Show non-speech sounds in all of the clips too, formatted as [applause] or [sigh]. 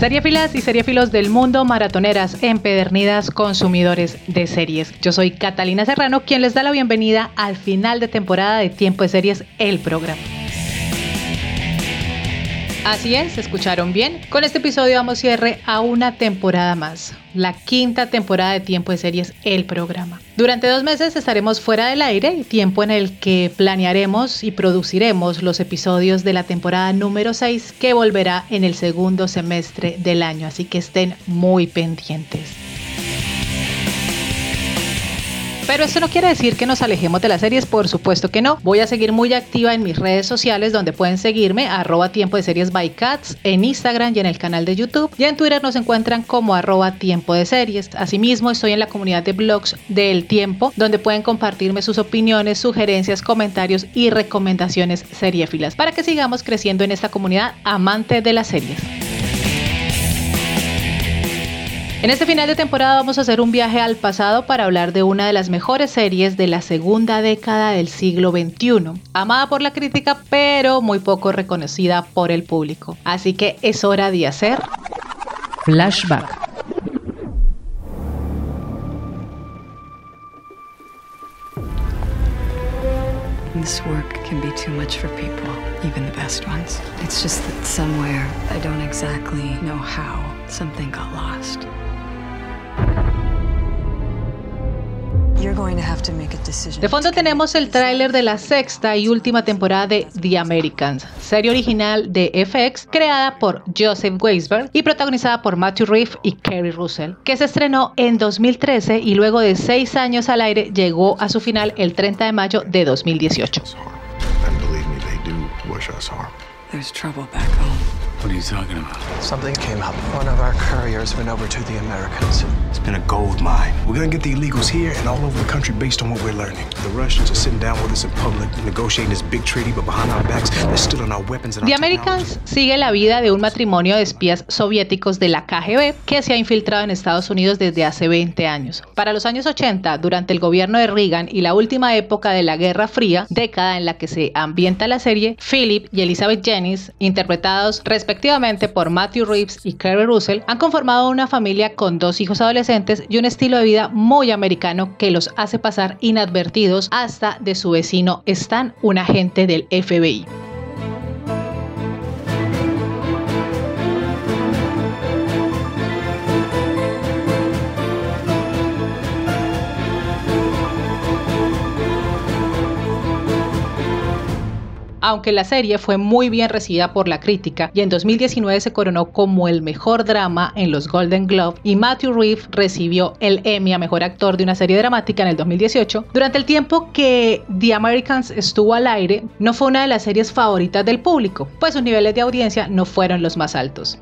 Seriefilas y seriefilos del mundo, maratoneras, empedernidas, consumidores de series. Yo soy Catalina Serrano, quien les da la bienvenida al final de temporada de Tiempo de Series, el programa. Así es, escucharon bien. Con este episodio damos cierre a una temporada más, la quinta temporada de Tiempo de Series, el programa. Durante dos meses estaremos fuera del aire, tiempo en el que planearemos y produciremos los episodios de la temporada número 6 que volverá en el segundo semestre del año, así que estén muy pendientes. Pero esto no quiere decir que nos alejemos de las series, por supuesto que no. Voy a seguir muy activa en mis redes sociales donde pueden seguirme arroba tiempo de series by cats en Instagram y en el canal de YouTube. Y en Twitter nos encuentran como arroba tiempo de series. Asimismo estoy en la comunidad de blogs del tiempo donde pueden compartirme sus opiniones, sugerencias, comentarios y recomendaciones seriéfilas para que sigamos creciendo en esta comunidad amante de las series. En este final de temporada vamos a hacer un viaje al pasado para hablar de una de las mejores series de la segunda década del siglo XXI, amada por la crítica pero muy poco reconocida por el público. Así que es hora de hacer Flashback. This work can be too much for people, even the best ones. It's just that somewhere, I don't exactly know how, something got lost. De fondo tenemos el tráiler de la sexta y última temporada de The Americans, serie original de FX creada por Joseph Weisberg y protagonizada por Matthew Reeve y Kerry Russell, que se estrenó en 2013 y luego de seis años al aire llegó a su final el 30 de mayo de 2018. What are you talking about? Something came up. One of our couriers went over to the Americans. It's been a gold mine. We're gonna get the illegals here and all over the country based on what we're learning. The Russians are sitting down with us in public, negotiating this big treaty, but behind our backs, they're stealing our weapons and The our Americans sigue la vida de un matrimonio de espías soviéticos de la KGB que se ha infiltrado en Estados Unidos desde hace 20 años. Para los años 80, durante el gobierno de Reagan y la última época de la Guerra Fría, década en la que se ambienta la serie, Philip y Elizabeth Jennings, interpretados respectivamente por Matthew Reeves y Kerry Russell, han conformado una familia con dos hijos adolescentes y un estilo de vida muy americano que los hace pasar inadvertidos hasta de su vecino Stan, un agente del FBI. Aunque la serie fue muy bien recibida por la crítica y en 2019 se coronó como el mejor drama en los Golden Globe y Matthew Reeves recibió el Emmy a mejor actor de una serie dramática en el 2018, durante el tiempo que The Americans estuvo al aire, no fue una de las series favoritas del público, pues sus niveles de audiencia no fueron los más altos.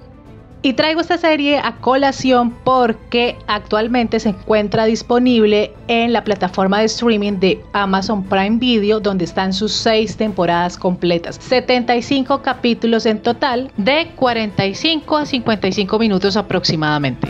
Y traigo esta serie a colación porque actualmente se encuentra disponible en la plataforma de streaming de Amazon Prime Video, donde están sus seis temporadas completas. 75 capítulos en total, de 45 a 55 minutos aproximadamente.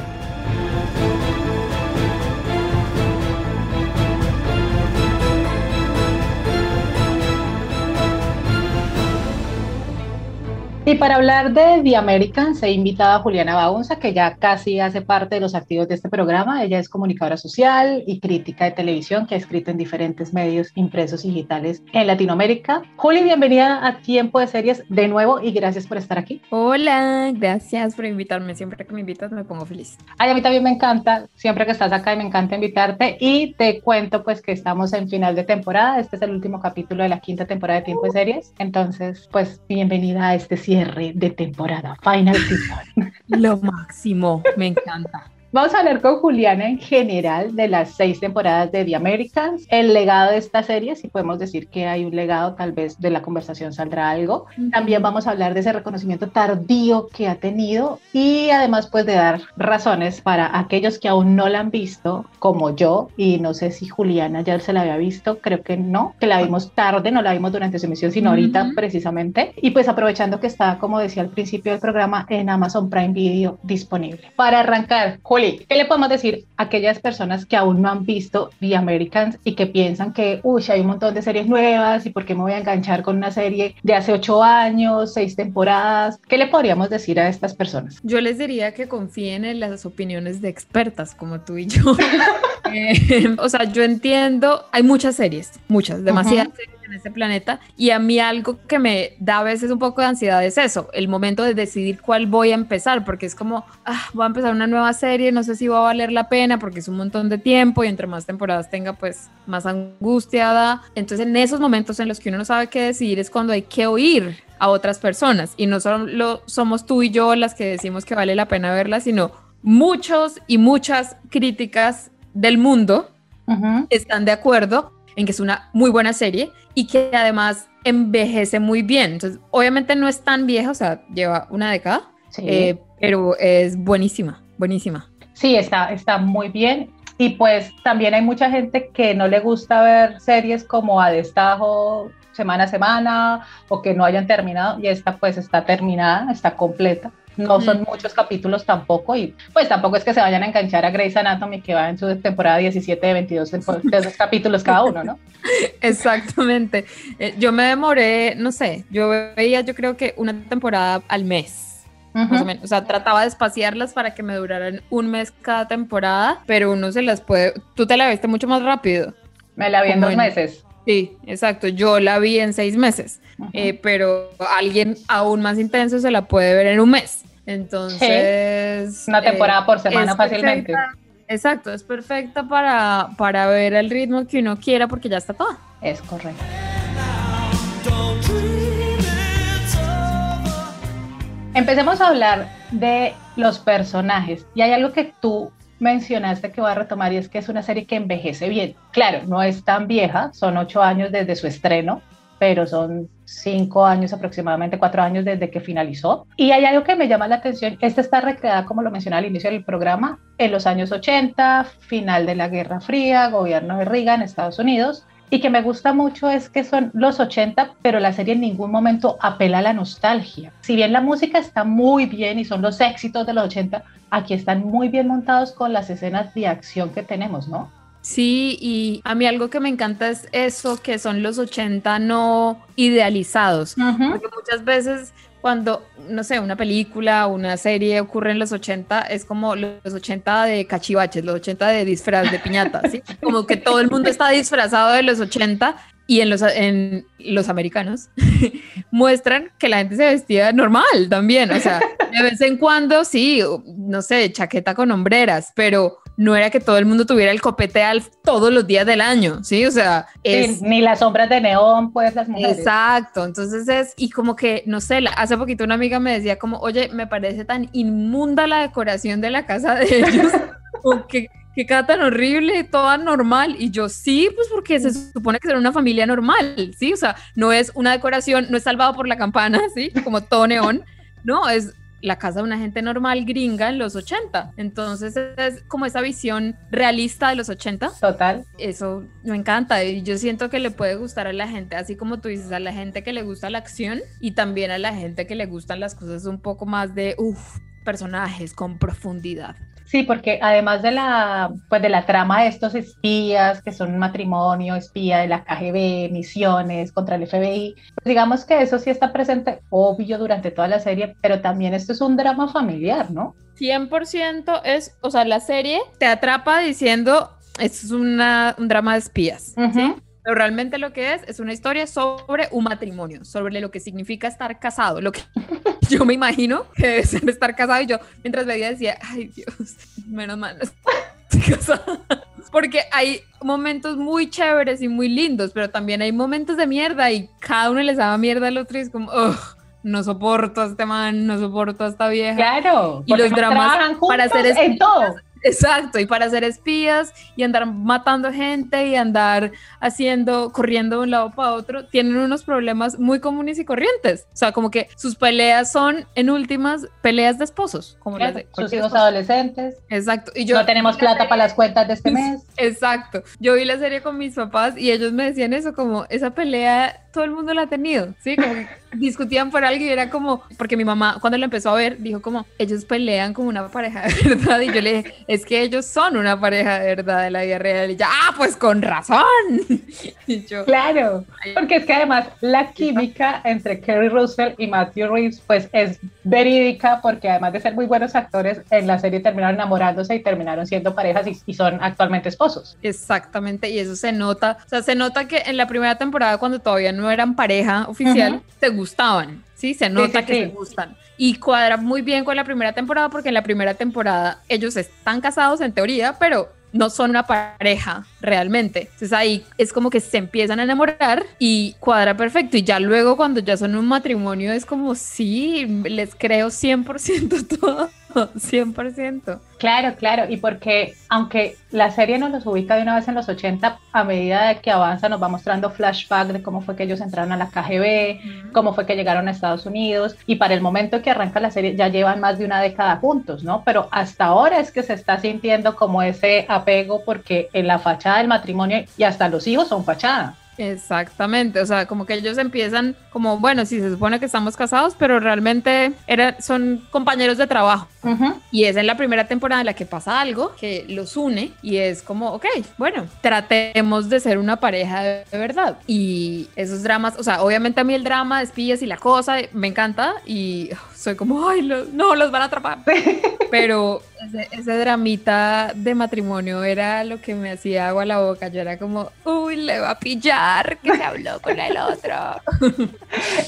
Y para hablar de The Americans he invitado a Juliana Baunza, que ya casi hace parte de los activos de este programa. Ella es comunicadora social y crítica de televisión que ha escrito en diferentes medios impresos y digitales en Latinoamérica. Juli, bienvenida a Tiempo de Series de nuevo y gracias por estar aquí. Hola, gracias por invitarme. Siempre que me invitas me pongo feliz. Ay, a mí también me encanta, siempre que estás acá y me encanta invitarte y te cuento pues que estamos en final de temporada. Este es el último capítulo de la quinta temporada de Tiempo de Series. Entonces, pues bienvenida a este cierre de temporada, final. [laughs] Lo máximo, me encanta. Vamos a hablar con Juliana en general de las seis temporadas de The Americans, el legado de esta serie, si podemos decir que hay un legado, tal vez de la conversación saldrá algo. También vamos a hablar de ese reconocimiento tardío que ha tenido y además pues de dar razones para aquellos que aún no la han visto, como yo, y no sé si Juliana ya se la había visto, creo que no, que la vimos tarde, no la vimos durante su emisión, sino ahorita precisamente. Y pues aprovechando que está, como decía al principio del programa, en Amazon Prime Video disponible. Para arrancar, ¿qué le podemos decir a aquellas personas que aún no han visto The Americans y que piensan que, uy, hay un montón de series nuevas y por qué me voy a enganchar con una serie de hace ocho años, seis temporadas? ¿Qué le podríamos decir a estas personas? Yo les diría que confíen en las opiniones de expertas como tú y yo. [laughs] [laughs] Eh, o sea, yo entiendo, hay muchas series, muchas, demasiadas series en este planeta y a mí algo que me da a veces un poco de ansiedad es eso, el momento de decidir cuál voy a empezar, porque es como, ah, voy a empezar una nueva serie, no sé si va a valer la pena porque es un montón de tiempo y entre más temporadas tenga, pues más angustiada. Entonces en esos momentos en los que uno no sabe qué decidir es cuando hay que oír a otras personas y no solo somos tú y yo las que decimos que vale la pena verla, sino muchos y muchas críticas del mundo están de acuerdo en que es una muy buena serie y que además envejece muy bien. Entonces, obviamente no es tan vieja, o sea, lleva una década, eh, pero es buenísima, buenísima. Sí, está, está muy bien. Y pues también hay mucha gente que no le gusta ver series como a destajo semana a semana o que no hayan terminado y esta pues está terminada, está completa no son muchos capítulos tampoco y pues tampoco es que se vayan a enganchar a Grey's Anatomy que va en su temporada 17 [laughs] de 22 de capítulos cada uno, ¿no? Exactamente. Eh, yo me demoré, no sé, yo veía yo creo que una temporada al mes. Más o, menos. o sea, trataba de espaciarlas para que me duraran un mes cada temporada, pero uno se las puede. Tú te la viste mucho más rápido. Me la vi en dos meses. Sí, exacto. Yo la vi en seis meses, eh, pero alguien aún más intenso se la puede ver en un mes. Entonces. Una temporada por semana fácilmente. exacto, es perfecta para, para ver el ritmo que uno quiera porque ya está todo. Es correcto. Empecemos a hablar de los personajes. Y hay algo que tú mencionaste que voy a retomar y es que es una serie que envejece bien. Claro, no es tan vieja, son ocho años desde su estreno, pero son cinco años aproximadamente, cuatro años desde que finalizó. Y hay algo que me llama la atención, esta está recreada, como lo mencioné al inicio del programa, en los años 80, final de la Guerra Fría, gobierno de Reagan, Estados Unidos, y que me gusta mucho es que son los 80, pero la serie en ningún momento apela a la nostalgia. Si bien la música está muy bien y son los éxitos de los 80, aquí están muy bien montados con las escenas de acción que tenemos, ¿no? Sí, y a mí algo que me encanta es eso, que son los 80 no idealizados, porque muchas veces cuando, no sé, una película, una serie ocurre en los 80, es como los 80 de cachivaches, los 80 de disfraz de piñata, ¿sí? [laughs] Como que todo el mundo está disfrazado de los 80 y en los, en los americanos [laughs] muestran que la gente se vestía normal también, o sea, de vez en cuando sí, no sé, chaqueta con hombreras, pero no era que todo el mundo tuviera el copete alf todos los días del año, ¿sí? O sea, ni las sombras de neón, pues las mujeres. Exacto, entonces es, y como que, no sé, hace poquito una amiga me decía como, oye, me parece tan inmunda la decoración de la casa de ellos, [laughs] o que, que queda tan horrible, toda normal, y yo sí, pues porque se supone que será una familia normal, ¿sí? O sea, no es una decoración, no es salvado por la campana, ¿sí? Como todo neón, no, es la casa de una gente normal gringa en los 80. Entonces es como esa visión realista de los 80. Total. Eso me encanta y yo siento que le puede gustar a la gente, así como tú dices, a la gente que le gusta la acción y también a la gente que le gustan las cosas un poco más de, uff, personajes con profundidad. Sí, porque además de la, pues de la trama de estos espías, que son un matrimonio, espía de la KGB, misiones contra el FBI, pues digamos que eso sí está presente, obvio, durante toda la serie, pero también esto es un drama familiar, ¿no? 100% es, o sea, la serie te atrapa diciendo, es una, un drama de espías, ¿sí? Pero realmente lo que es es una historia sobre un matrimonio, sobre lo que significa estar casado, lo que [laughs] yo me imagino que debe ser estar casado y yo mientras veía decía, ay Dios, menos mal. [laughs] Porque hay momentos muy chéveres y muy lindos, pero también hay momentos de mierda y cada uno les daba mierda al otro y es como, no soporto a este man, no soporto a esta vieja. Claro. Y los dramas para hacer en todo. Exacto, y para ser espías y andar matando gente y andar haciendo, corriendo de un lado para otro, tienen unos problemas muy comunes y corrientes. O sea, como que sus peleas son, en últimas, peleas de esposos. Como Claro, las de sus hijos esposo. adolescentes. Exacto. Y yo no tenemos plata para las cuentas de este [laughs] mes. Exacto. Yo vi la serie con mis papás y ellos me decían eso, como esa pelea todo el mundo la ha tenido, ¿sí? Como que discutían por algo y era como, porque mi mamá cuando la empezó a ver dijo como, ellos pelean como una pareja de verdad y yo le dije, es que ellos son una pareja de verdad de la vida real y ya, ah, pues con razón. [laughs] Y yo, Claro, porque es que además la química entre Kerry Russell y Matthew Reeves pues es verídica porque además de ser muy buenos actores en la serie terminaron enamorándose y terminaron siendo parejas y, y son actualmente esposos. Exactamente, y eso se nota, o sea, se nota que en la primera temporada cuando todavía no eran pareja oficial, Ujú. se gustaban, ¿sí? Se nota sí, que sí. se gustan. Y cuadra muy bien con la primera temporada porque en la primera temporada ellos están casados en teoría, pero no son una pareja realmente. Entonces ahí es como que se empiezan a enamorar y cuadra perfecto. Y ya luego cuando ya son un matrimonio es como, sí, les creo 100% [laughs] todo, 100%. Claro, claro, y porque aunque la serie nos los ubica de una vez en los 80, a medida de que avanza nos va mostrando flashback de cómo fue que ellos entraron a la KGB, cómo fue que llegaron a Estados Unidos, y para el momento que arranca la serie ya llevan más de una década juntos, ¿no? Pero hasta ahora es que se está sintiendo como ese apego porque en la fachada del matrimonio y hasta los hijos son fachada. Exactamente, o sea, como que ellos empiezan como, bueno, sí, se supone que estamos casados, pero realmente eran, son compañeros de trabajo. Ujú. Y es en la primera temporada en la que pasa algo que los une y es como, ok, bueno, tratemos de ser una pareja de verdad. Y esos dramas, o sea, obviamente a mí el drama de espías y la cosa me encanta y soy como, ay, lo- no, los van a atrapar. [laughs] Pero ese, ese dramita de matrimonio era lo que me hacía agua a la boca. Yo era como, uy, le va a pillar que se habló con el otro. [laughs]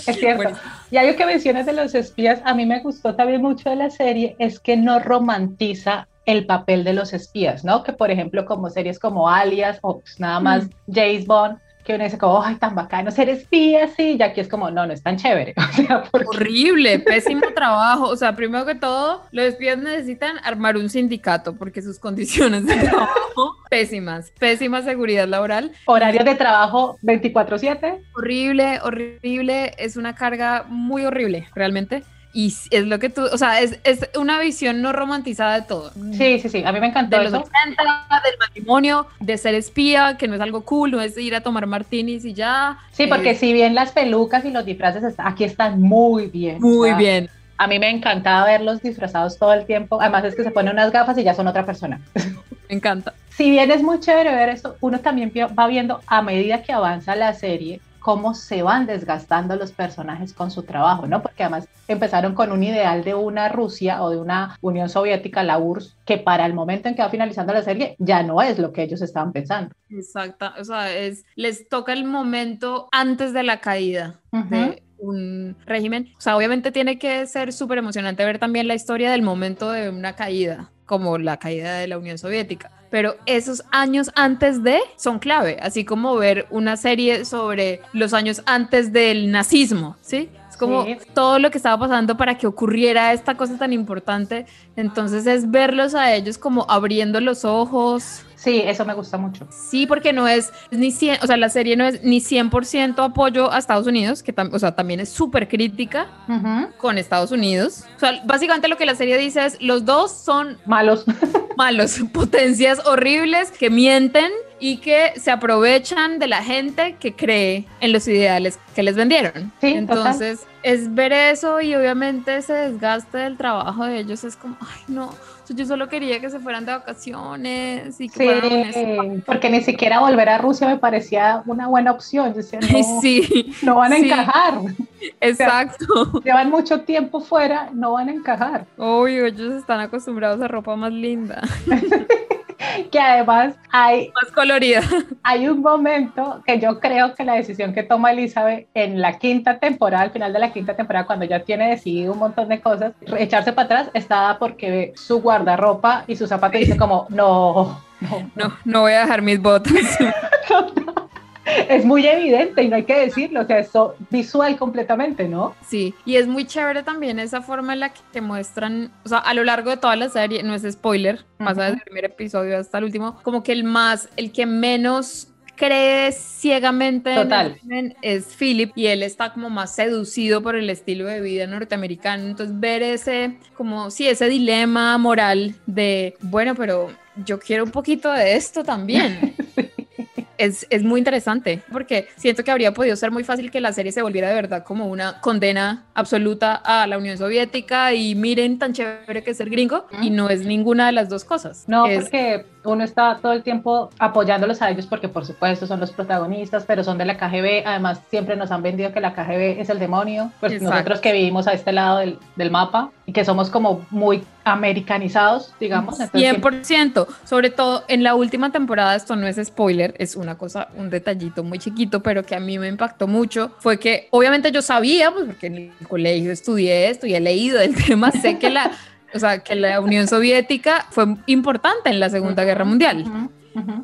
Es cierto. Buenísimo. Y algo que mencionas de los espías, a mí me gustó también mucho de la serie, es que no romantiza el papel de los espías, ¿no? Que por ejemplo como series como Alias o pues, nada más James Bond, que uno dice como, ay, tan bacano ser espía, sí, y aquí es como, no, no es tan chévere. [laughs] O sea, porque Horrible, pésimo trabajo. O sea, primero que todo, los espías necesitan armar un sindicato porque sus condiciones de trabajo pésimas, pésima seguridad laboral. horarios de trabajo 24/7. Horrible, horrible. Es una carga muy horrible, realmente. Y es lo que tú, o sea, es, es una visión no romantizada de todo. Sí, sí, sí, a mí me encantó De los eso. 80, del matrimonio, de ser espía, que no es algo cool, no es ir a tomar martinis y ya. Sí, porque Eh, si bien las pelucas y los disfraces está- aquí están muy bien. Muy bien. A mí me encantaba verlos disfrazados todo el tiempo. Además es que se ponen unas gafas y ya son otra persona. [laughs] Me encanta. si bien es muy chévere ver esto, uno también va viendo a medida que avanza la serie cómo se van desgastando los personajes con su trabajo, ¿no? Porque además empezaron con un ideal de una Rusia o de una Unión Soviética, la URSS, que para el momento en que va finalizando la serie ya no es lo que ellos estaban pensando. Exacta, o sea, es, les toca el momento antes de la caída de un régimen. O sea, obviamente tiene que ser súper emocionante ver también la historia del momento de una caída, como la caída de la Unión Soviética. Pero esos años antes de son clave, así como ver una serie sobre los años antes del nazismo, ¿sí? Es como Sí. todo lo que estaba pasando para que ocurriera esta cosa tan importante. Entonces es verlos a ellos como abriendo los ojos, Sí, eso me gusta mucho. Sí, porque no es ni 100, o sea, la serie no es ni 100% apoyo a Estados Unidos, que o sea, también es súper crítica con Estados Unidos. O sea, básicamente lo que la serie dice es, los dos son Malos. [laughs] malos, [laughs] potencias horribles que mienten y que se aprovechan de la gente que cree en los ideales que les vendieron. Sí, Entonces, es ver eso y obviamente ese desgaste del trabajo de ellos es como, ay, no, yo solo quería que se fueran de vacaciones y que fueran a un spa". Sí, porque ni siquiera volver a Rusia me parecía una buena opción. Yo decía, [laughs] no, sí, no van a sí. encajar. [laughs] exacto. Llevan mucho tiempo fuera, no van a encajar. Obvio, ellos están acostumbrados a ropa más linda, [laughs] Que además hay, más colorida. [laughs] hay un momento que yo creo que la decisión que toma Elizabeth en la quinta temporada, al final de la quinta temporada, cuando ya tiene decidido un montón de cosas, echarse para atrás, está porque ve su guardarropa y su zapato y dice como, no, no, No, no voy a dejar mis botas. [laughs] [laughs] es muy evidente y no hay que decirlo, o sea, eso visual completamente, ¿no? Sí, y es muy chévere también esa forma en la que te muestran, o sea, a lo largo de toda la serie, no es spoiler, pasa desde el primer episodio hasta el último, como que el más, el que menos cree ciegamente Total. en es Philip y él está como más seducido por el estilo de vida norteamericano. Entonces ver ese, como, sí, ese dilema moral de, bueno, pero yo quiero un poquito de esto también. [laughs] Es, es muy interesante porque siento que habría podido ser muy fácil que la serie se volviera de verdad como una condena absoluta a la Unión Soviética y miren tan chévere que es ser gringo y no es ninguna de las dos cosas. No, Es- porque uno está todo el tiempo apoyándolos a ellos porque por supuesto son los protagonistas, pero son de la KGB, además siempre nos han vendido que la KGB es el demonio, pues Exacto. nosotros que vivimos a este lado del, del mapa y que somos como muy americanizados, digamos. entonces siempre- 100%, sobre todo en la última temporada, esto no es spoiler, es una cosa, un detallito muy chiquito, pero que a mí me impactó mucho, fue que obviamente yo sabía, pues porque en el colegio estudié esto y he leído del [laughs] tema, sé que la, o sea, que la Unión Soviética fue importante en la Segunda Guerra Mundial.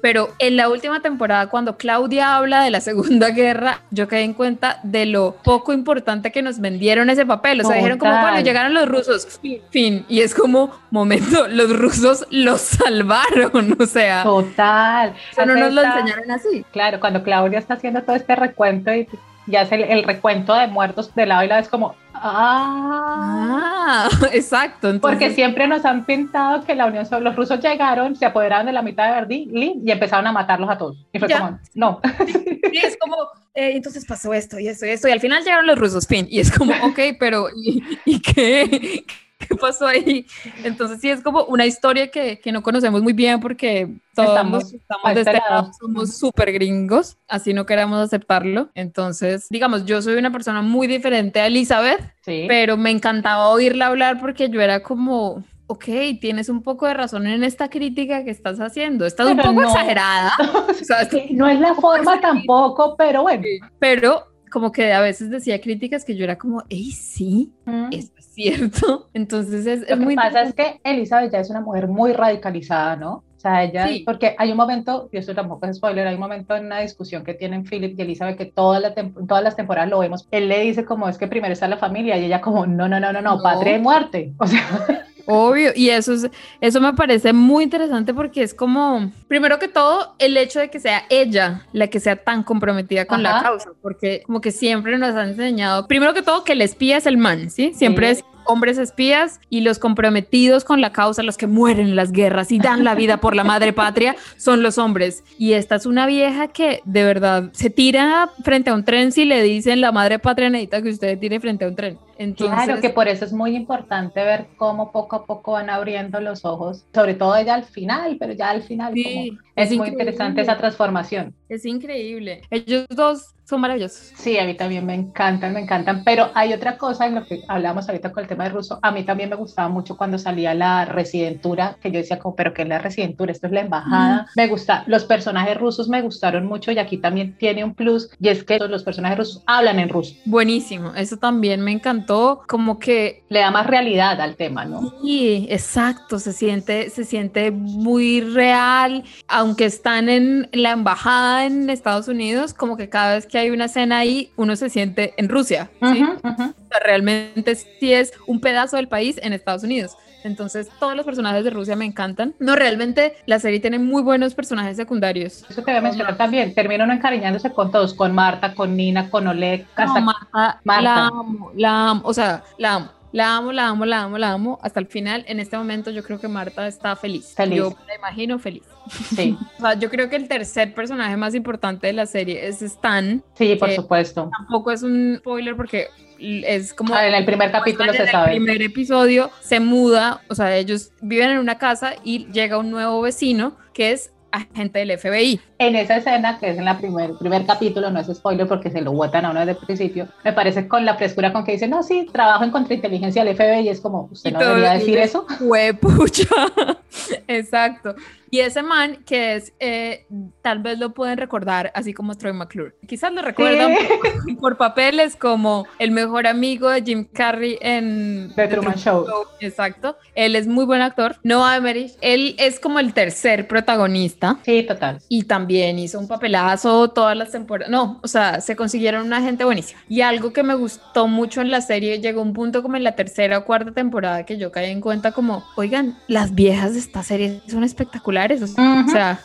Pero en la última temporada, cuando Claudia habla de la Segunda Guerra, yo quedé en cuenta de lo poco importante que nos vendieron ese papel. O sea, dijeron como, bueno, llegaron los rusos, fin, fin. Y es como, momento, los rusos los [laughs] salvaron. O sea, Total. eso no nos lo enseñaron así. Claro, cuando Claudia está haciendo todo este recuento y ya hace el, el recuento de muertos de lado y lado, es como, ah, Ah, [laughs] exacto. Entonces, Porque siempre nos han pintado que la Unión Soviética, los rusos llegaron, se apoderaron de la mitad de Berlín y empezaron a matarlos a todos. Y fue Ya. como, no. sí, es como, eh, entonces pasó esto y esto y esto. Y al final llegaron los rusos, fin. Y es como, ok, pero ¿y, y qué? [laughs] ¿Qué pasó ahí? Entonces sí es como una historia que, que no conocemos muy bien porque todos Estamos estamos de este lado. somos súper gringos, así no queremos aceptarlo. Entonces, digamos, yo soy una persona muy diferente a Elizabeth, Sí. pero me encantaba oírla hablar porque yo era como... Ok, tienes un poco de razón en esta crítica que estás haciendo. Estás un Pero poco no. exagerada, [laughs] o sea, no es la [laughs] forma tampoco, pero bueno. pero como que a veces decía críticas que yo era como, hey, sí, Mm. eso es cierto. [laughs] Entonces es, es Lo que muy pasa es que Elizabeth ya es una mujer muy radicalizada, ¿no? O sea, ella, Sí. porque hay un momento, y esto tampoco es spoiler, hay un momento en una discusión que tienen Philip y Elizabeth que toda la todas las temporadas lo vemos. Él le dice como es que primero está la familia y ella como no, no, no, no, no, No. patria y muerte. [laughs] O sea, obvio. Y eso, es, eso me parece muy interesante porque es como, primero que todo, el hecho de que sea ella la que sea tan comprometida con la causa, porque como que siempre nos han enseñado, primero que todo, que el espía es el man, ¿sí? Siempre Sí. es hombres espías y los comprometidos con la causa, los que mueren en las guerras y dan la vida por la madre patria, son los hombres. Y esta es una vieja que de verdad se tira frente a un tren si le dicen la madre patria necesita que usted tire frente a un tren. Entonces, claro que por eso es muy importante ver cómo poco a poco van abriendo los ojos, sobre todo ella al final, pero ya al final Sí, como es es, muy interesante esa transformación. es increíble. Ellos dos son maravillosos. Sí, a mí también me encantan, me encantan, pero hay otra cosa en lo que hablamos ahorita con el tema de ruso. A mí también me gustaba mucho cuando salía la residentura, que yo decía como, pero ¿qué es la residentura? Esto es la embajada. Me gusta, los personajes rusos me gustaron mucho y aquí también tiene un plus y es que los personajes rusos hablan en ruso. Buenísimo, eso también me encantó, como que Le da más realidad al tema, ¿no? Sí, exacto, se siente, se siente muy real, aunque están en la embajada en Estados Unidos, como que cada vez que hay una escena ahí, uno se siente en Rusia, ¿sí? Ujú, ujú. O sea, realmente sí es un pedazo del país en Estados Unidos. Entonces, todos los personajes de Rusia me encantan. No, realmente la serie tiene muy buenos personajes secundarios. Eso te voy a mencionar también. Termina uno encariñándose con todos, con Marta, con Nina, con Oleg, hasta No, Marta, Marta. la amo, la amo, o sea, la amo. La amo, la amo, la amo, la amo. Hasta el final, en este momento, yo creo que Marta está feliz. Feliz. Yo la imagino feliz. sí, [laughs] O sea, yo creo que el tercer personaje más importante de la serie es Stan. sí, por Que- supuesto. Tampoco es un spoiler porque es como... Ah, En el primer capítulo en se el sabe. primer episodio se muda, o sea, ellos viven en una casa y llega un nuevo vecino que es agente del FBI. En esa escena, que es en la primer, primer capítulo, no es spoiler porque se lo botan a uno desde el principio, me parece con la frescura con que dice, no, sí, trabajo en contrainteligencia del FBI y es como, ¿usted no debería decir es- eso? [laughs] Huepucha. [laughs] Exacto. Y ese man que es, eh, tal vez lo pueden recordar así como Troy McClure. Quizás lo recuerdan por, [laughs] por papeles como el mejor amigo de Jim Carrey en The Truman Show. Exacto. Él es muy buen actor. Noah Emmerich, él es como el tercer protagonista. Sí, total. Y también también hizo un papelazo todas las temporadas. No, o sea, se consiguieron una gente buenísima. Y algo que me gustó mucho en la serie, llegó un punto como en la tercera o cuarta temporada que yo caí en cuenta como, oigan, las viejas de esta serie son espectaculares. O sea, o sea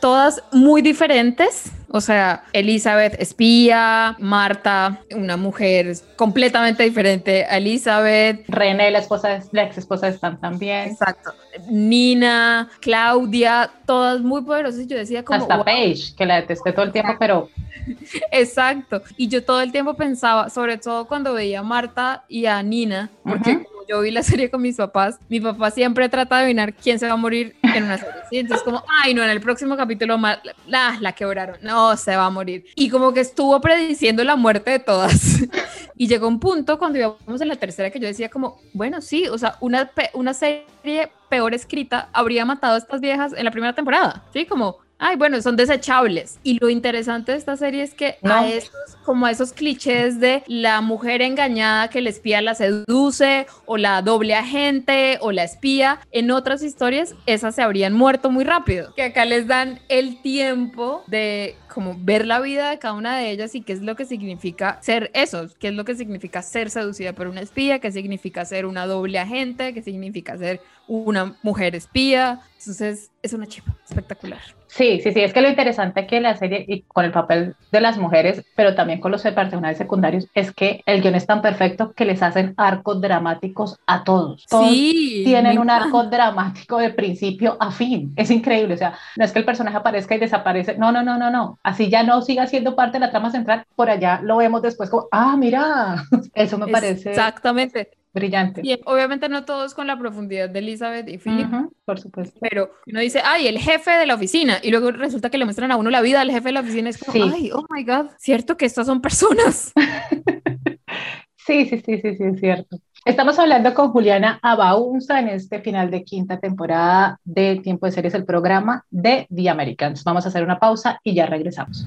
todas muy diferentes. O sea, Elizabeth espía, Marta, una mujer completamente diferente a Elizabeth. René, la esposa, la ex esposa de Stan también. Exacto. Nina, Claudia, todas muy poderosas. Yo decía como... Hasta Paige, que la detesté todo el tiempo, pero... [laughs] Exacto. Y yo todo el tiempo pensaba, sobre todo cuando veía a Marta y a Nina, porque yo vi la serie con mis papás, mi papá siempre trata de adivinar quién se va a morir en una serie. Entonces, como, ay, no, en el próximo capítulo la, la quebraron. No, se va a morir. Y como que estuvo prediciendo la muerte de todas. [laughs] y llegó un punto cuando íbamos en la tercera que yo decía, como, bueno, sí, o sea, una, una serie peor escrita habría matado a estas viejas en la primera temporada. Sí, como, Ay, bueno, son desechables. Y lo interesante de esta serie es que a esos, como a esos clichés de la mujer engañada que la espía la seduce, o la doble agente, o la espía, en otras historias esas se habrían muerto muy rápido. Que acá les dan el tiempo de como ver la vida de cada una de ellas y qué es lo que significa ser eso, qué es lo que significa ser seducida por una espía, qué significa ser una doble agente, qué significa ser una mujer espía. Entonces es una chiva espectacular. Sí, sí, sí, es que lo interesante que la serie, y con el papel de las mujeres, pero también con los personajes secundarios, es que el guion es tan perfecto que les hacen arcos dramáticos a todos. Todos sí, tienen un arco dramático de principio a fin. Es increíble, o sea, no es que el personaje aparezca y desaparece, no, no, no, no, no. Así ya no siga siendo parte de la trama central, por allá lo vemos después como, ah, mira, [laughs] eso me parece. Exactamente brillante. Y obviamente no todos con la profundidad de Elizabeth y Philip, por supuesto. Pero uno dice, ay, el jefe de la oficina, y luego resulta que le muestran a uno la vida del jefe de la oficina, es como, ay, oh my god, cierto que estas son personas. [laughs] sí, sí, sí, sí, sí, es cierto. Estamos hablando con Juliana Abaunza en este final de quinta temporada de Tiempo de Series, el programa de The Americans. Vamos a hacer una pausa y ya regresamos.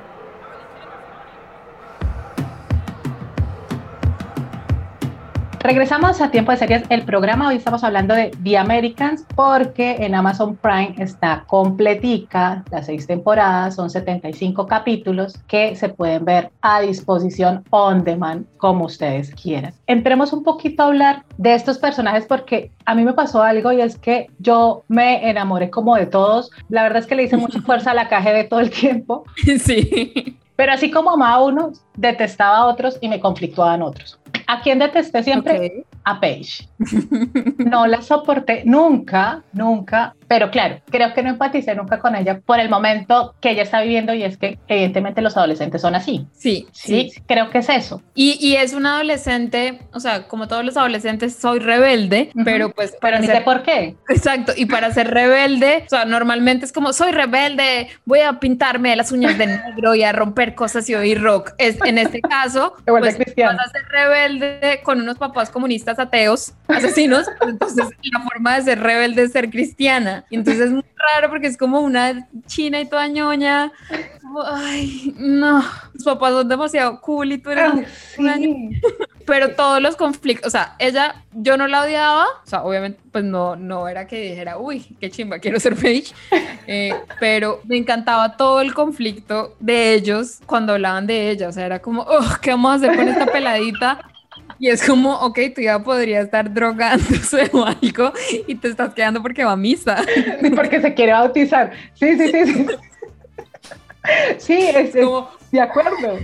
Regresamos a Tiempo de Series, el programa. Hoy estamos hablando de The Americans porque en Amazon Prime está completica, las seis temporadas, son 75 capítulos que se pueden ver a disposición on demand como ustedes quieran. Entremos un poquito a hablar de estos personajes porque a mí me pasó algo y es que yo me enamoré como de todos. La verdad es que le hice mucha fuerza a la KGB todo el tiempo. [laughs] Sí. Pero así como amaba a unos, detestaba a otros y me conflictuaban otros. ¿A quién detesté siempre? A Paige. No la soporté nunca, nunca, pero claro, creo que no empaticé nunca con ella por el momento que ella está viviendo y es que evidentemente los adolescentes son así. Sí, sí, creo que es eso. Y, y, es un adolescente, o sea, como todos los adolescentes, soy rebelde, pero pues... Pero ni sé por qué. Exacto, y para ser rebelde, o sea, normalmente es como, soy rebelde, voy a pintarme las uñas de negro y a romper cosas y oír rock. Es, en este caso, [laughs] pues, vas a ser rebelde con unos papás comunistas ateos, asesinos, [laughs] entonces la forma de ser rebelde es ser cristiana. Y entonces es muy raro porque es como una china y toda ñoña. ay, no, los papás son demasiado cool y tú eres una [laughs] Pero todos los conflictos, o sea, ella, yo no la odiaba, o sea, obviamente, pues no, no era que dijera, uy, qué chimba, quiero ser Paige, eh, pero me encantaba todo el conflicto de ellos cuando hablaban de ella, o sea, era como, oh, ¿qué vamos a hacer con esta peladita? Y es como, ok, tú ya podría estar drogándose [laughs] o algo y te estás quedando porque va a misa. Porque se quiere bautizar. Sí, sí, sí. Sí, sí es, como, de acuerdo.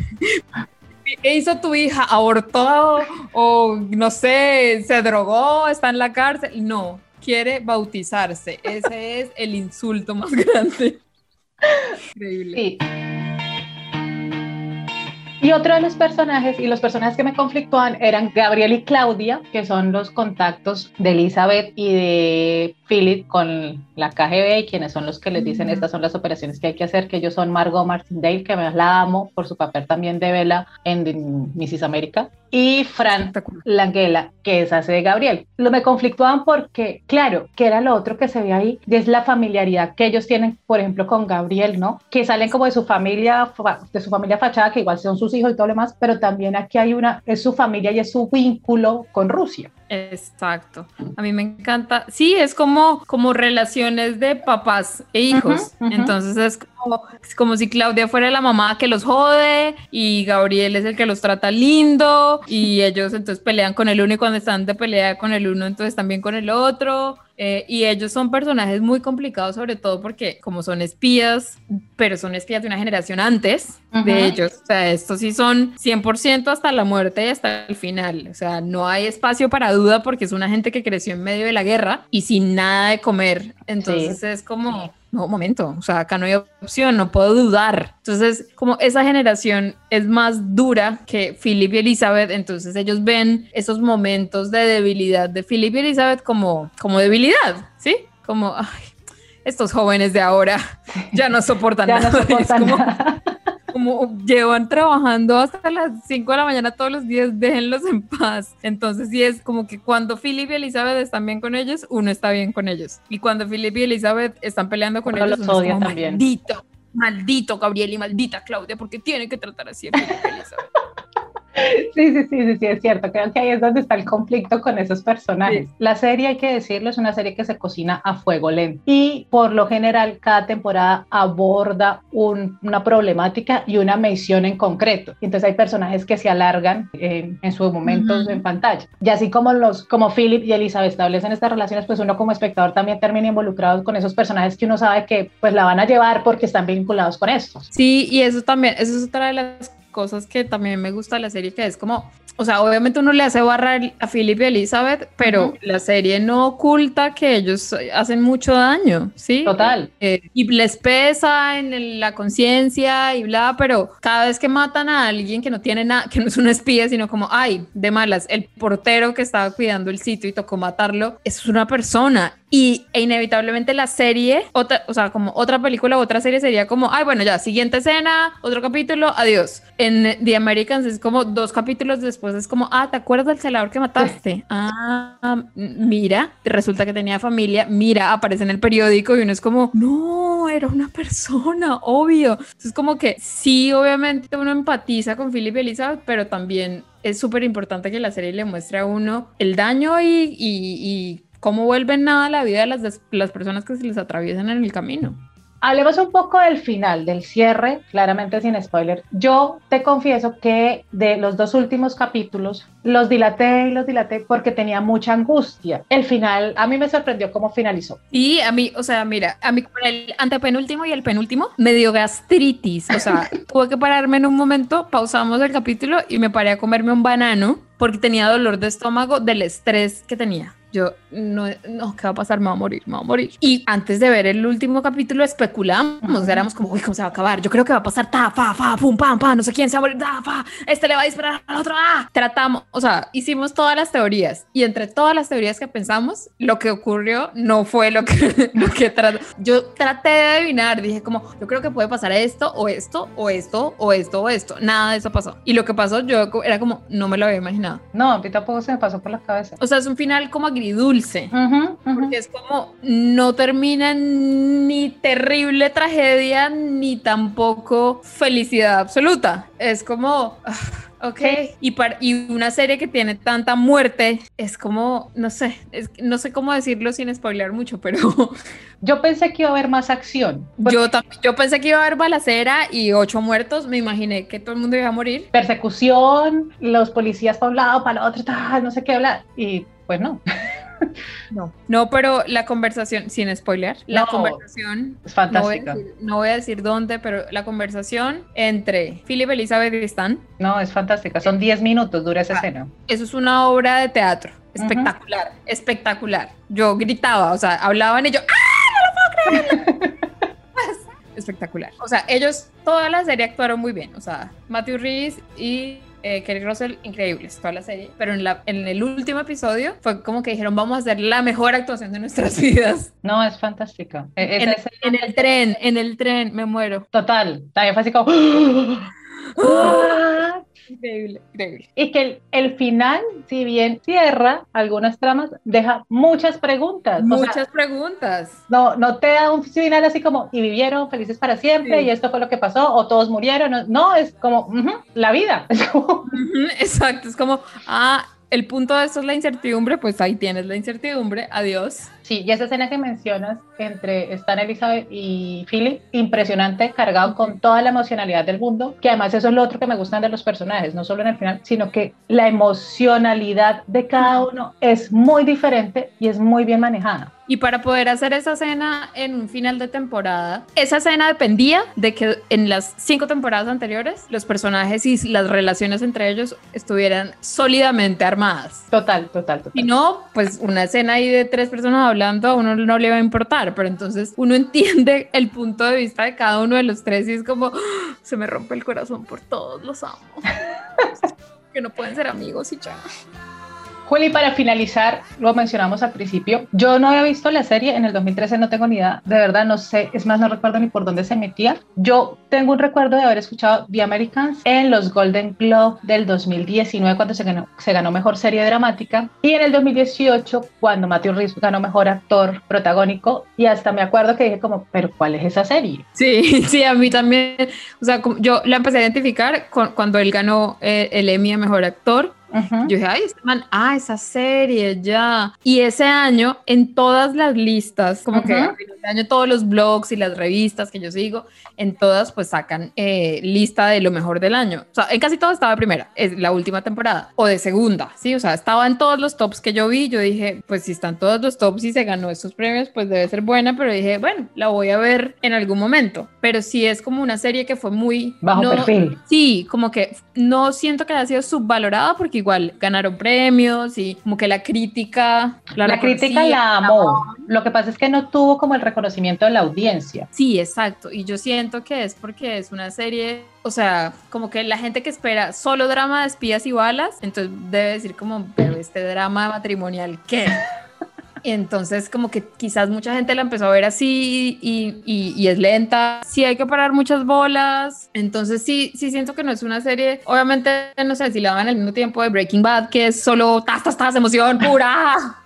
¿Qué hizo tu hija? ¿Abortó? ¿O no sé, se drogó? ¿Está en la cárcel? No, quiere bautizarse. Ese es el insulto más [laughs] grande. Increíble. Sí. Y otro de los personajes, y los personajes que me conflictuaban eran Gabriel y Claudia, que son los contactos de Elizabeth y de Philip con la KGB, y quienes son los que les dicen estas son las operaciones que hay que hacer, que ellos son Margot Martindale, que me la amo por su papel también de Bella en Mrs. América, y Fran Langela, que es hace de Gabriel. Lo me conflictuaban porque, claro, que era lo otro que se ve ahí, es la familiaridad que ellos tienen, por ejemplo, con Gabriel, ¿no? Que salen como de su familia, de su familia fachada, que igual son sus hijos y todo lo demás, pero también aquí hay una, es su familia y es su vínculo con Rusia. Exacto. A mí me encanta. Sí, es como, como relaciones de papás e hijos. Entonces es como, es como si Claudia fuera la mamá que los jode y Gabriel es el que los trata lindo y ellos entonces pelean con el uno y cuando están de pelea con el uno entonces también con el otro. Eh, y ellos son personajes muy complicados, sobre todo porque como son espías, pero son espías de una generación antes de ellos. O sea, estos sí son 100% hasta la muerte y hasta el final. O sea, no hay espacio para duda porque es una gente que creció en medio de la guerra y sin nada de comer. Entonces es como no, momento, o sea, acá no hay opción, no puedo dudar. Entonces, como esa generación es más dura que Philip y Elizabeth, entonces ellos ven esos momentos de debilidad de Philip y Elizabeth como, como debilidad, ¿sí? Como, ay, estos jóvenes de ahora [laughs] ya no soportan ya nada. No soportan [laughs] nada como llevan trabajando hasta las 5 de la mañana todos los días, déjenlos en paz. Entonces sí es como que cuando Philip y Elizabeth están bien con ellos, uno está bien con ellos. Y cuando Philip y Elizabeth están peleando con ellos, los odia también. Maldito, maldito Gabriel y maldita Claudia, porque tiene que tratar así a Philip y Elizabeth. Sí, sí, sí, sí, sí, es cierto. Creo que ahí es donde está el conflicto con esos personajes. La serie, hay que decirlo, es una serie que se cocina a fuego lento y por lo general cada temporada aborda una problemática y una misión en concreto. Entonces hay personajes que se alargan en, en su momento en pantalla. Y así como los, como Philip y Elizabeth establecen estas relaciones, pues uno como espectador también termina involucrado con esos personajes que uno sabe que pues la van a llevar porque están vinculados con esto. Sí, y eso también, eso es otra de las cosas que también me gusta de la serie, que es como, o sea, obviamente uno le hace barra a Philip y Elizabeth, pero la serie no oculta que ellos hacen mucho daño, ¿sí? Total. Eh, y les pesa en la conciencia y bla, pero cada vez que matan a alguien que no tiene nada, que no es un espía, sino como, ay, de malas, el portero que estaba cuidando el sitio y tocó matarlo, es una persona y e inevitablemente la serie, otra, o sea, como otra película o otra serie sería como, ay, bueno, ya, siguiente escena, otro capítulo, adiós. En The Americans es como dos capítulos después, es como, ah, ¿te acuerdas del celador que mataste? Ah, mira, resulta que tenía familia, mira, aparece en el periódico y uno es como, no, era una persona, obvio. Entonces, como que sí, obviamente uno empatiza con Philip y Elizabeth, pero también es súper importante que la serie le muestre a uno el daño y, y, y cómo vuelven nada a la vida de las, las personas que se les atraviesan en el camino. Hablemos un poco del final, del cierre, claramente sin spoiler. Yo te confieso que de los dos últimos capítulos los dilaté y los dilaté porque tenía mucha angustia. El final, a mí me sorprendió cómo finalizó. Y a mí, o sea, mira, a mí con el antepenúltimo y el penúltimo me dio gastritis. O sea, [laughs] tuve que pararme en un momento, pausamos el capítulo y me paré a comerme un banano porque tenía dolor de estómago del estrés que tenía. Yo, no, no, ¿qué va a pasar? Me va a morir, me va a morir. Y antes de ver el último capítulo especulamos, éramos como, uy, ¿cómo se va a acabar? Yo creo que va a pasar ta, fa, fa, pum, pam, pam, no sé quién se va a morir, ta, fa, este le va a disparar al otro, ah. Tratamos, o sea, hicimos todas las teorías y entre todas las teorías que pensamos, lo que ocurrió no fue lo que, [laughs] lo que trató. Yo traté de adivinar, dije como, yo creo que puede pasar esto o esto o esto o esto o esto. Nada de eso pasó. Y lo que pasó, yo era como, no me lo había imaginado. No, a mí tampoco se me pasó por la cabeza. O sea, es un final como agridulce, porque es como no termina ni terrible tragedia ni tampoco felicidad absoluta. Es como, ah, ok, y, para, y una serie que tiene tanta muerte es como, no sé, es, no sé cómo decirlo sin spoiler mucho, pero... [laughs] Yo pensé que iba a haber más acción. Yo, yo pensé que iba a haber balacera y ocho muertos, me imaginé que todo el mundo iba a morir. Persecución, los policías para un lado, para el otro, tal, no sé qué hablar, y pues no. No, no, pero la conversación, sin spoiler, la conversación es fantástica. No voy, decir, no voy, a decir, dónde, pero la conversación entre Philip, Elizabeth y Stan. No, es fantástica. Son 10 minutos, dura esa ah, escena. Eso es una obra de teatro. Espectacular, uh -huh. espectacular. Yo gritaba, o sea, hablaban y yo, ¡ah! No lo puedo creer. [laughs] espectacular. O sea, ellos toda la serie actuaron muy bien. O sea, Matthew Reese y eh, Kerry Russell, increíbles, toda la serie. Pero en, la, en el último episodio fue como que dijeron, vamos a hacer la mejor actuación de nuestras [laughs] vidas. No, es fantástica. Es, en, es, en, el tren, en el tren, me muero. Total, también fue así como... [gasps] Increíble, increíble. Y que el, el final, si bien cierra algunas tramas, deja muchas preguntas. O sea, Muchas preguntas. no, no te da un final así como, y vivieron felices para siempre, Sí. y esto fue lo que pasó, o todos murieron. No, no, es como, la vida. [laughs] Es como, Ujú, Exacto, es como, ah, el punto de eso es la incertidumbre, pues ahí tienes la incertidumbre, adiós. Sí, y esa escena que mencionas entre Stan Elizabeth y Philip, impresionante, cargado con toda la emocionalidad del mundo, que además eso es lo otro que me gustan de los personajes, no solo en el final, sino que la emocionalidad de cada uno es muy diferente y es muy bien manejada. Y para poder hacer esa escena en un final de temporada, esa escena dependía de que en las cinco temporadas anteriores los personajes y las relaciones entre ellos estuvieran sólidamente armadas. Total, total, Si total. no, pues una escena ahí de tres personas hablando a uno no le va a importar, pero entonces uno [laughs] entiende el punto de vista de cada uno de los tres y es como, "Ah, se me rompe el corazón por todos, los amo. [laughs] que no pueden ser amigos y ya. Juli, para finalizar, lo mencionamos al principio, yo no había visto la serie en el 2013, no tengo ni idea, de verdad no sé, es más, no recuerdo ni por dónde se metía. Yo tengo un recuerdo de haber escuchado The Americans en los Golden Globe del 2019 cuando se ganó, Mejor Serie Dramática y en el 2018 cuando Matthew Rhys ganó Mejor Actor Protagónico y hasta me acuerdo que dije como, pero ¿cuál es esa serie? Sí, [laughs] sí, a mí también. O sea, yo la empecé a identificar con- cuando él ganó eh, el Emmy a Mejor Actor. Ujú. Yo dije, ay, este man, ah, esa serie, ya. Y ese año, en todas las listas, como que Ujú. a final de año, todos los blogs y las revistas que yo sigo, en todas, pues sacan eh, lista de lo mejor del año. O sea, en casi todo estaba de primera, es la última temporada, o de segunda, ¿sí? O sea, estaba en todos los tops que yo vi. Yo dije, pues si están todos los tops y se ganó estos premios, pues debe ser buena, pero dije, bueno, la voy a ver en algún momento. Pero sí es como una serie que fue muy. Bajo no- perfil. Sí, como que no siento que haya sido subvalorada porque igual ganaron premios y como que la crítica la, La crítica la amó, lo que pasa es que no tuvo como el reconocimiento de la audiencia. Sí, exacto. Y yo siento que es porque es una serie, o sea, como que la gente que espera solo drama de espías y balas, entonces debe decir como, pero este drama matrimonial, ¿qué? Y entonces como que quizás mucha gente la empezó a ver así y, es lenta. Sí hay que parar muchas bolas. Entonces sí, sí siento que no es una serie. Obviamente no sé si la van al mismo tiempo de Breaking Bad, que es solo tas, tas, tas, emoción pura.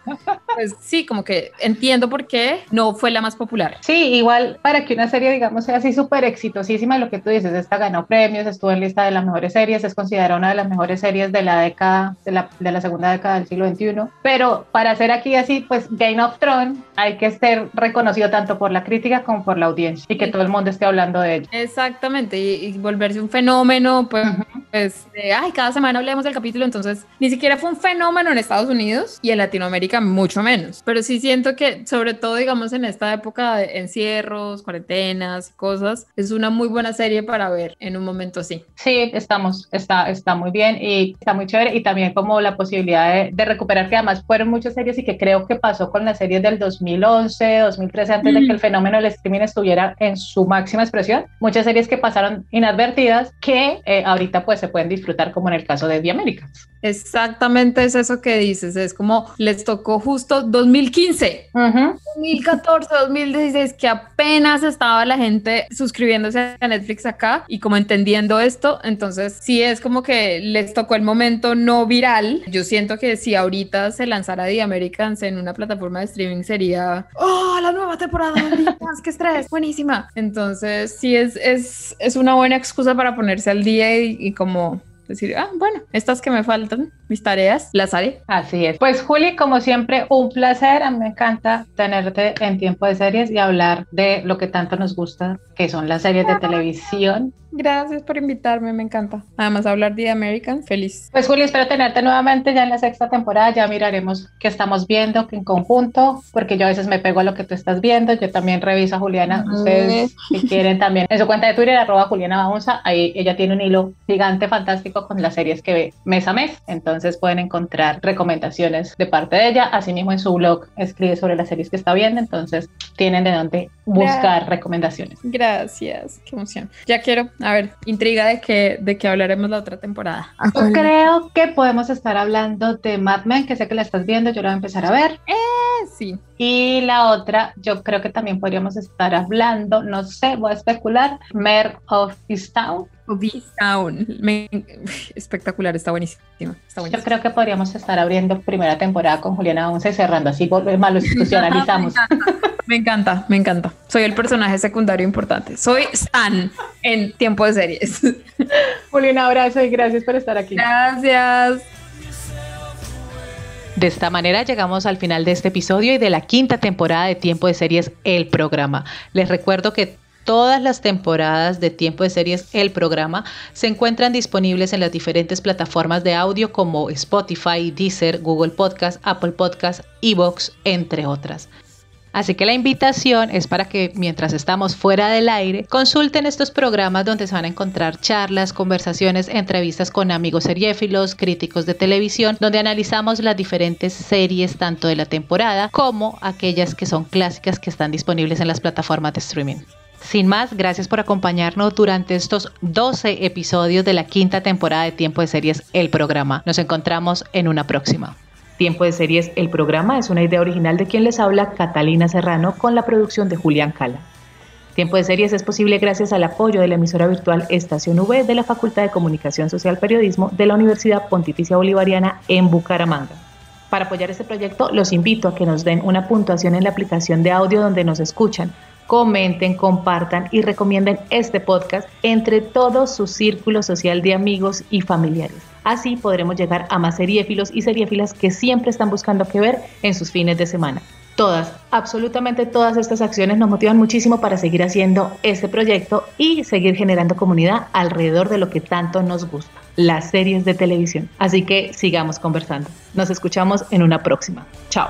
Pues sí, como que entiendo por qué no fue la más popular. Sí, igual para que una serie, digamos, sea así súper exitosísima, lo que tú dices, esta ganó premios, estuvo en lista de las mejores series, es considerada una de las mejores series de la década, de la, de la segunda década del siglo XXI. Pero para hacer aquí así, pues Game of Thrones hay que ser reconocido tanto por la crítica como por la audiencia y que todo el mundo esté hablando de ella. Exactamente, y, y volverse un fenómeno, pues, pues de, ay, cada semana hablemos del capítulo, entonces ni siquiera fue un fenómeno en Estados Unidos y en Latinoamérica mucho menos, pero sí siento que sobre todo, digamos, en esta época de encierros, cuarentenas cosas, es una muy buena serie para ver en un momento así. Sí, estamos, está, está muy bien y está muy chévere y también como la posibilidad de, de recuperar que además fueron muchas series y que creo que pasó con las series del 2011, 2013 antes de que el fenómeno del streaming estuviera en su máxima expresión, muchas series que pasaron inadvertidas que eh, ahorita pues se pueden disfrutar como en el caso de The Americans. Exactamente es eso que dices, es como les tocó justo 2015. Ujú. 2014, 2016, que apenas estaba la gente suscribiéndose a Netflix acá y como entendiendo esto, entonces sí es como que les tocó el momento no viral. Yo siento que si ahorita se lanzara The Americans en una plataforma de streaming sería, oh, la nueva temporada, malditas, [laughs] qué estrés, buenísima. Entonces sí es, es, es una buena excusa para ponerse al día y, y como decir, ah, bueno, estas que me faltan, mis tareas, las haré. Así es. Pues Juli, como siempre, un placer. A mí me encanta tenerte en tiempo de series y hablar de lo que tanto nos gusta, que son las series de televisión. Gracias por invitarme, me encanta. Además, hablar de American, feliz. Pues Juli, espero tenerte nuevamente ya en la sexta temporada. Ya miraremos qué estamos viendo en conjunto, porque yo a veces me pego a lo que tú estás viendo. Yo también reviso a Juliana. Ujú. Ustedes, si quieren, también en su cuenta de Twitter, arroba Juliana Baunza, ahí ella tiene un hilo gigante, fantástico con las series que ve mes a mes. Entonces pueden encontrar recomendaciones de parte de ella. Asimismo, en su blog escribe sobre las series que está viendo. Entonces tienen de dónde buscar recomendaciones. Gracias. Gracias, qué emoción. Ya quiero, a ver, intriga de que, de que hablaremos la otra temporada. [laughs] Yo creo que podemos estar hablando de Mad Men, que sé que la estás viendo, yo la voy a empezar a ver. Eh, sí. Y la otra, yo creo que también podríamos estar hablando, no sé, voy a especular, Mer of Easttown. Town. Me- [laughs] espectacular, está buenísimo. Está Yo buenísimo. creo que podríamos estar abriendo primera temporada con Juliana Once y cerrando así, volvemos, lo institucionalizamos. [laughs] Me encanta, me encanta. Soy el personaje secundario importante. Soy Stan en tiempo de series. [laughs] Juliana, abrazo y gracias por estar aquí. Gracias. De esta manera llegamos al final de este episodio y de la quinta temporada de Tiempo de Series, el programa. Les recuerdo que todas las temporadas de Tiempo de Series, el programa, se encuentran disponibles en las diferentes plataformas de audio como Spotify, Deezer, Google Podcast, Apple Podcast, Evox, entre otras. Así que la invitación es para que mientras estamos fuera del aire, consulten estos programas donde se van a encontrar charlas, conversaciones, entrevistas con amigos seriéfilos, críticos de televisión, donde analizamos las diferentes series tanto de la temporada como aquellas que son clásicas que están disponibles en las plataformas de streaming. Sin más, gracias por acompañarnos durante estos 12 episodios de la quinta temporada de Tiempo de Series, el programa. Nos encontramos en una próxima. Tiempo de Series, el programa es una idea original de quien les habla, Catalina Serrano, con la producción de Julián Cala. Tiempo de Series es posible gracias al apoyo de la emisora virtual Estación V de la Facultad de Comunicación Social Periodismo de la Universidad Pontificia Bolivariana en Bucaramanga. Para apoyar este proyecto, los invito a que nos den una puntuación en la aplicación de audio donde nos escuchan. Comenten, compartan y recomienden este podcast entre todo su círculo social de amigos y familiares. Así podremos llegar a más seriéfilos y seriéfilas que siempre están buscando qué ver en sus fines de semana. Todas, absolutamente todas estas acciones nos motivan muchísimo para seguir haciendo este proyecto y seguir generando comunidad alrededor de lo que tanto nos gusta, las series de televisión. Así que sigamos conversando. Nos escuchamos en una próxima. Chao.